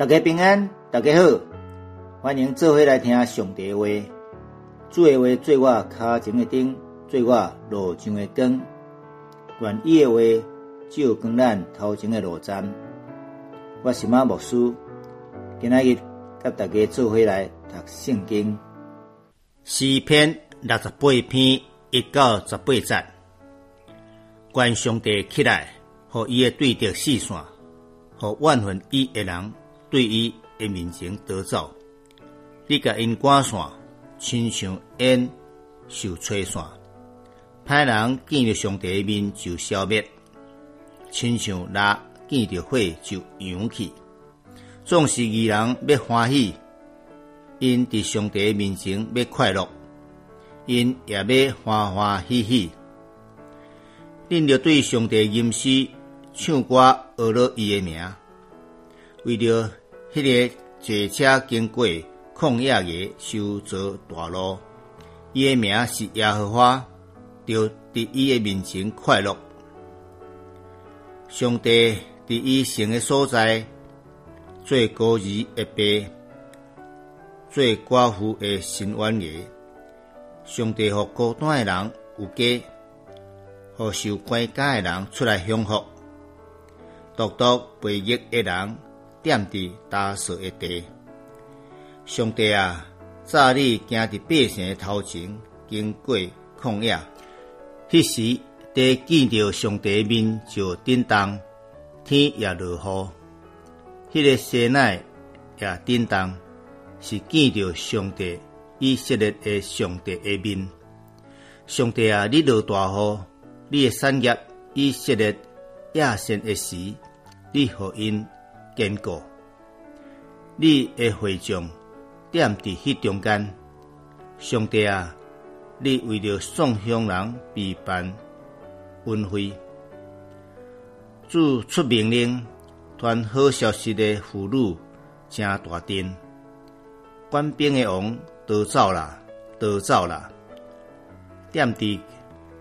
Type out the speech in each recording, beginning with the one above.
大家平安，大家好，欢迎做伙来听上帝话。主的话做我脚前的灯，做我路上的光。愿意的话照光咱头前的路站。我是马牧师，今仔日甲大家做伙来读圣经。诗篇六十八篇一到十八节，愿上帝起来，互伊的对着四散，互万分伊的人对伊的面前得走。你甲因赶线，亲像烟受吹散，歹人见着上帝的面就消灭，亲像蜡见着火就扬起。总是义人要欢喜。因伫上帝面前要快乐，因也要欢欢喜喜。恁着对上帝吟诗唱歌，学了伊的名，为着迄个坐车经过旷野的修造大路，伊的名是耶和华，就伫伊的面前快乐。上帝伫伊生的所在，做孤儿的爸。做寡妇的新冤爷，上帝互孤单的人有家，互受关家的人出来享福，独独背逆的人踮伫打扫的地。上帝啊，早你行伫百姓诶头前，经过旷野，迄时地见着上帝诶面就震动，天也落雨，迄个西奈也震动。是见着上帝以色列诶上帝诶面，上帝啊！你落大雨，你诶产业以色列亚神诶时，你互因坚固，你的会众踮伫迄中间，上帝啊！你为了送乡人备办恩惠，主出命令，传好消息的妇女正大阵。官兵的王逃走啦，逃走啦！踮伫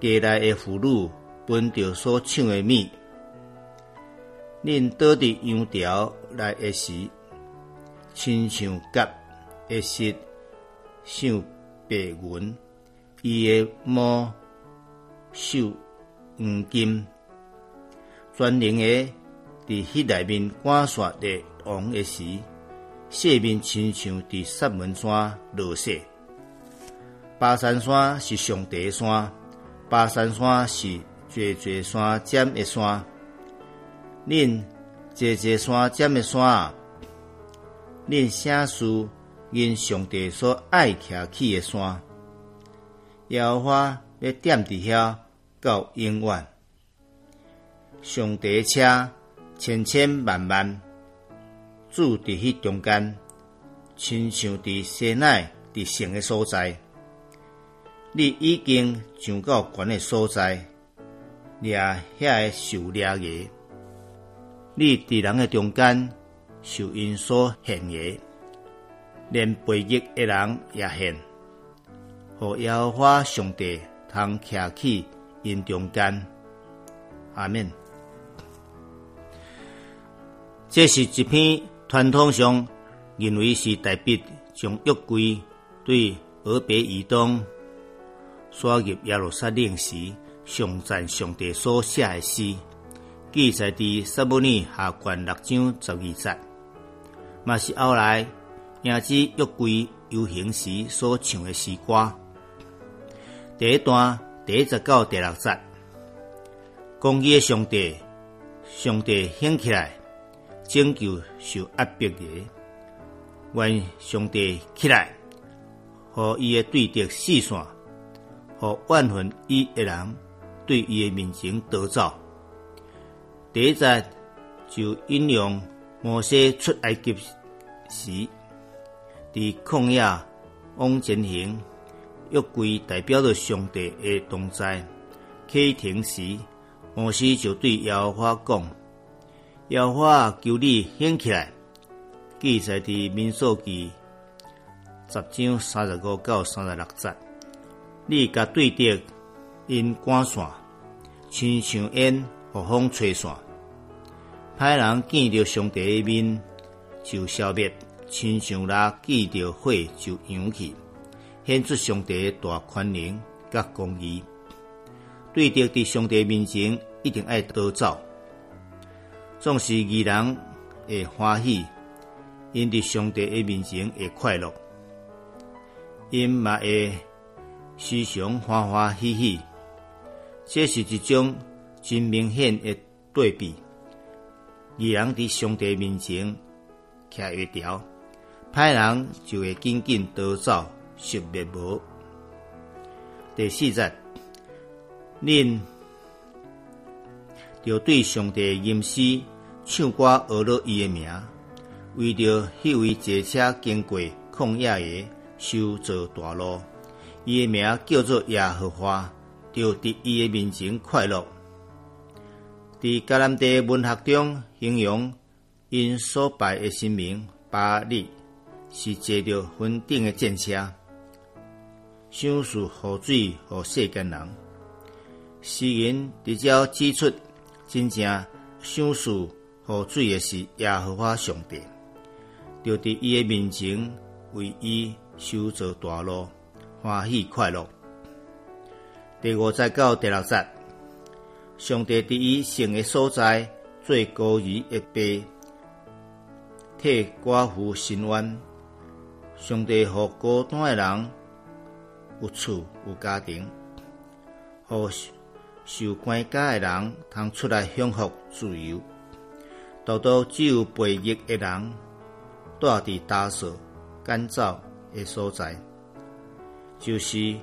家内的妇女分着所抢的米，恁倒伫羊条来的时，亲像甲的实像白云，伊的毛秀黄金，专灵的伫迄内面赶刷的王的时。下面亲像伫石门山落雪，巴山山是上帝山，巴山山是座座山尖的山，恁座座山尖的山，恁写书因上帝所爱徛起的山，摇花要踮伫遐到永远，上帝车千千万万。住伫迄中间，亲像伫西奈伫城的所在，你已经上到悬的所在，掠遐个受掠个，你伫人诶中间受因所陷个，连背逆诶人也陷，互耶和华上帝通徛起因中间，阿门。这是一篇。传统上认为是代笔将约柜对俄别移动刷入耶路撒冷时，上赞上帝所写诶诗，记载伫撒母尼下卷六章十二节，嘛是后来迎接约柜游行时所唱的诗歌。第一段第一十到第六节，公义的上帝，上帝兴起来。拯救受压迫的，愿上帝起来，和伊的对敌四散，和万分伊的人对伊的面前逃走。第一节就引用摩西出埃及时，伫旷野往前行，约柜代表着上帝的同在。启程时，摩西就对耶和华讲。要我求你兴起来，记载伫民数记十章三十五到三十六节。你甲对敌因赶线，亲像烟和风吹散。歹人见着上帝的面，就消灭，亲像拉见着火就扬起，显出上帝的大宽容甲公义。对敌伫上帝面前一定爱逃走，总是义人会欢喜，因伫上帝的面前会快乐，因嘛会时常欢欢喜喜。这是一种真明显的对比。义人伫上帝面前徛一条，歹人就会紧紧逃走，熄灭无。第四节，恁要对上帝吟诗唱歌，学了伊的名，为着迄位坐车经过旷野的修造大路，伊的名叫做耶和华，要伫伊的面前快乐。伫迦南地文学中，形容因所拜的神明巴利是坐着云顶的战车，享受河水和世间人。诗人直接指出，真正享受河水的是耶和华上帝，就伫伊的面前为伊修造大路，欢喜快乐。第五节到第六节。上帝伫伊生的所在做孤儿的爸，替寡妇伸冤。上帝互孤单的人有厝有家庭，互受关家的人通出来享福自由。独独只有背逆的人，住伫打扫干燥的所在，就是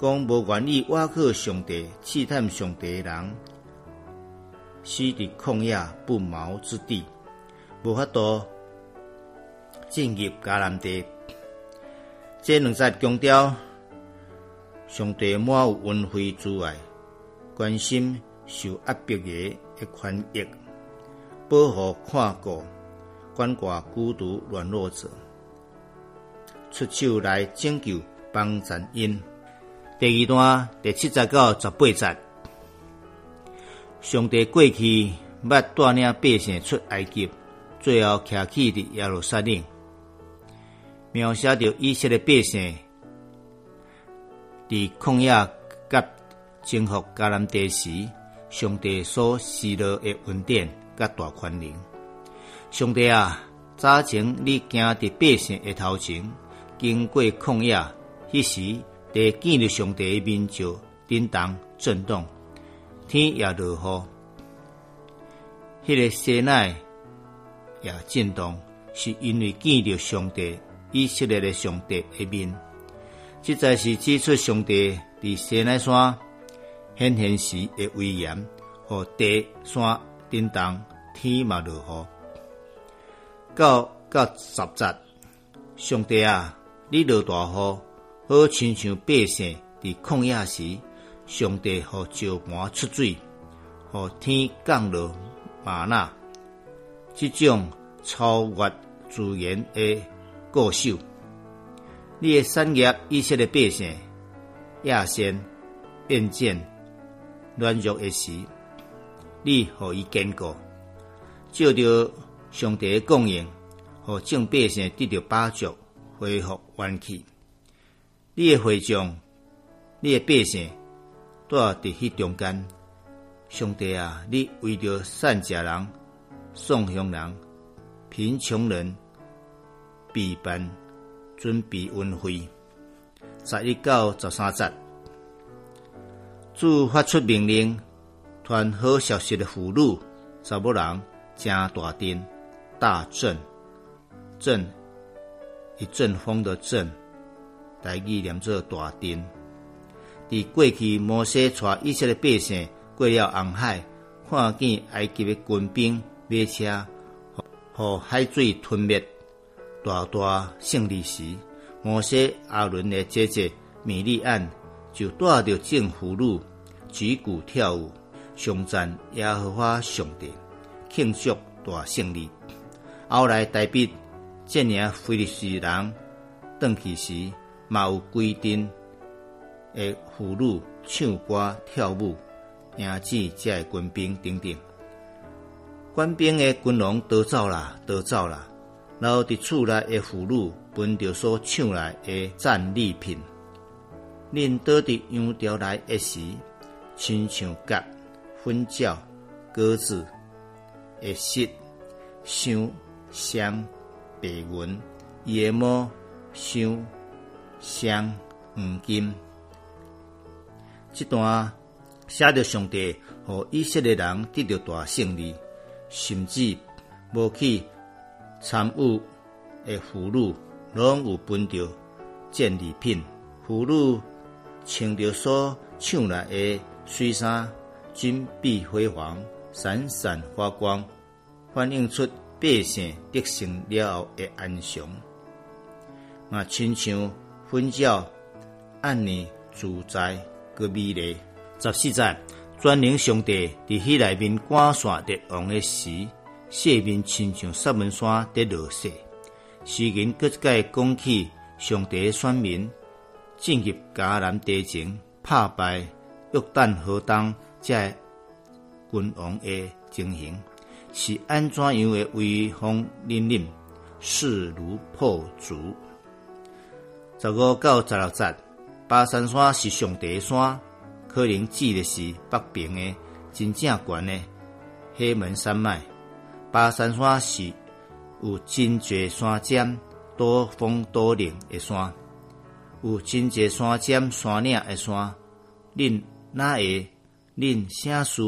讲无愿意挖去上帝、试探上帝的人。死伫旷野不毛之地，无法度进入迦南地。这两节强调上帝满有恩惠之爱，关心受压迫的的权益，保护看顾、关挂孤独软弱者，出手来拯救帮助因。第二段第七节到十八节。上帝过去捌带领百姓出埃及，最后徛起伫耶路撒冷，描写着以色列百姓伫旷野甲征服迦南地时，上帝所施落的恩典甲大宽容。上帝啊，早前你行伫百姓的头前，经过旷野，迄时地见着上帝的面就震动震动。天也落雨，迄个西奈也震动，是因为见着上帝以色列的上帝的面。即在是指出上帝伫西奈山显现时的威严，和地山震动，天嘛落雨。到到十节，上帝啊，你落大雨，好亲像百姓伫旷野时。上帝和石盘出水，和天降落玛纳，这种超越自然的过手，你的产业以色列百姓亚先变贱软弱的时，你可以坚固，照着上帝的供应，和众百姓得到帮助，恢复元气。你的会众，你的百姓。在伫迄中间，上帝啊，你为着善食人、送乡人、贫穷人、备办准备恩惠，十一到十三节，主发出命令，传好消息的俘虏查某人正大阵大阵。阵一阵风的阵，大意念作大阵。伫过去，摩西带以色列百姓过了红海，看见埃及的军兵马车，互海水吞灭，大大胜利时，摩西阿伦的姐姐米利安就带着众俘虏举鼓跳舞，颂赞耶和华上帝，庆祝大胜利。后来代笔这领菲利斯人转去时，嘛有规定。的妇女唱歌跳舞，迎接这军兵等等。官兵的军容都走啦，都走啦！然后伫厝内的妇女分着所抢来的战利品。恁倒伫羊条来的时，亲像甲、粉鸟、鸽子、会食、香、香、白云、叶毛、香、香、黄金。这段写着上帝和以色列人得到大胜利，甚至无去参与的俘虏，拢有分着战利品。俘虏穿着所抢来的水衫，金碧辉煌，闪闪发光，反映出百姓得胜了后的安详。嘛，亲像粉饺，安尼自在。个美丽。十四节，专灵上帝伫迄内面赶线得王的时，下面亲像石门山得落雪。诗人搁再讲起上帝选民进入迦南地前，拍败约旦河东这君王的情形，是安怎样的威风凛凛，势如破竹。十五到十六节。巴山山是上帝山，可能指的是北边的真正悬的黑门山脉。巴山山是有真济山尖、多峰多岭的山，有真济山尖山岭的山。恁哪会恁啥事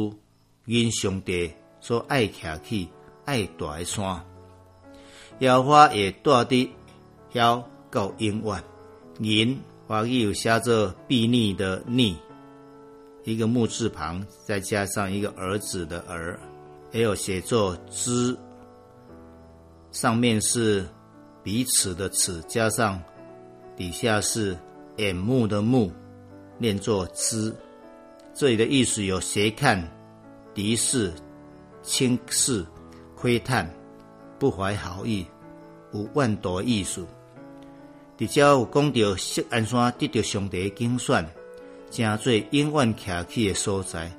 因上帝所爱徛起爱大的山？妖花会带伫遐到永远，人。华语有写作“避逆”的“逆”，一个木字旁，再加上一个儿子的“儿”，也有写作“之”，上面是彼此的“此”，加上底下是眼目的“目”，念作“之”。这里的意思有斜看、敌视、轻视、窥探、不怀好意、无万多艺术。伫遮有讲到锡安山得到上帝的精选，正做永远徛起的所在，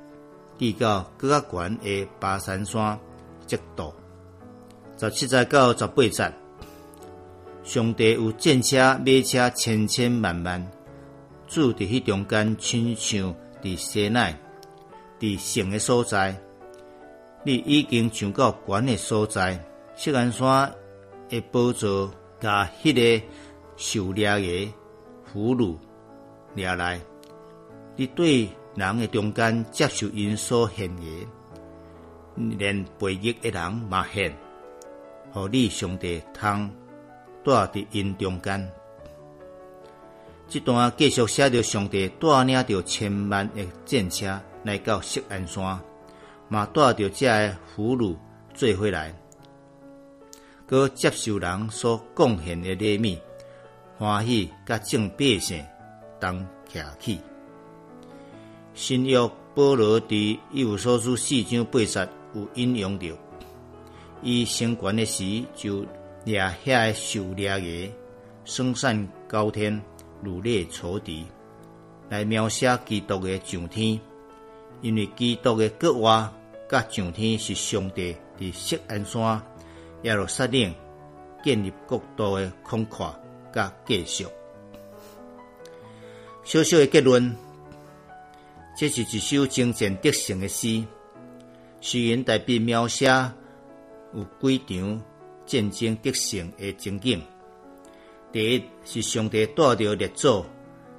地到更较悬的巴山山极度。十七节到十八节，上帝有战车、马车千千万万，住伫迄中间，亲像伫西奈，伫城的所在，你已经上到悬的所在，锡安山的宝座，甲迄个。受掠个俘虏掠来，你对人的中间接受因所献个，连背逆的人嘛献，互你上帝通带伫因中间。这段继续写着上帝带领着千万的战车来到锡安山，嘛带着这个俘虏做回来，佮接受人所贡献的礼物。欢喜甲正百姓同徛起，新约保罗伫一无所书四章八节有引用着，伊升官的时就掠遐受掠个生善高天，如烈仇敌，来描写基督的上天，因为基督的国话甲上天是上帝伫锡安山耶路撒冷建立国度的空旷。甲继续，小小的结论，这是一首精简得胜的诗。诗人代笔描写有几场战争得胜的情景。第一是上帝带着列祖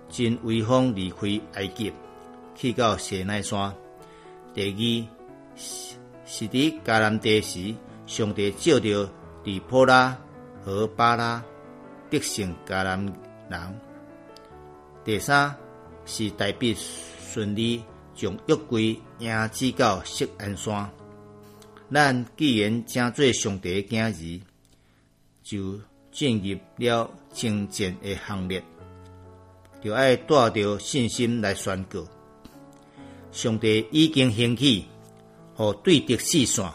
真威风离开埃及，去到西奈山。第二是伫迦南地时，上帝照着底波拉和巴拉。得胜迦南人。第三是代笔顺利将约柜迎至到锡安山。咱既然正做上帝的儿子，就进入了征战的行列，就爱带着信心来宣告：上帝已经兴起，和对敌四线，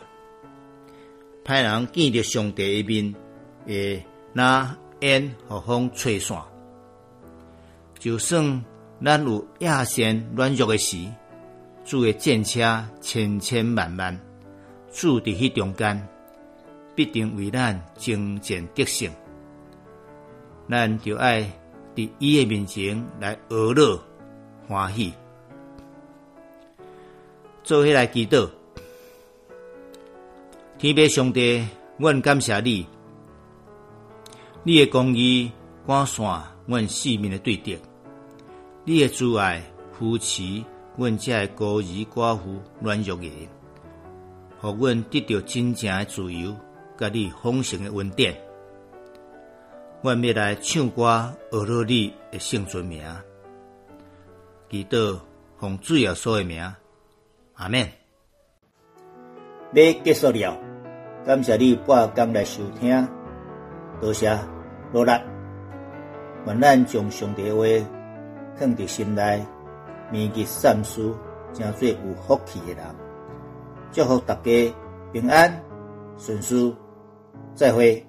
派人见着上帝的面，诶，那。烟和风吹散，就算咱有亚线软弱的时，主的战车千千万万，住伫迄中间，必定为咱征战得胜。咱就爱伫伊诶面前来娱乐欢喜，做起来祈祷。天父上帝，阮感谢你，你诶公义赶散阮性命诶对敌，你诶慈爱扶持阮遮诶孤儿寡妇软弱诶，互阮得到真正诶自由，甲你丰盛诶恩典。阮要来唱歌，学乐你的圣尊名，祈祷奉主耶稣的名，阿门。要结束了，感谢你半工来收听，多谢努力。愿咱将上帝话放伫心内，铭记善事，成做有福气的人。祝福大家平安顺遂，再会。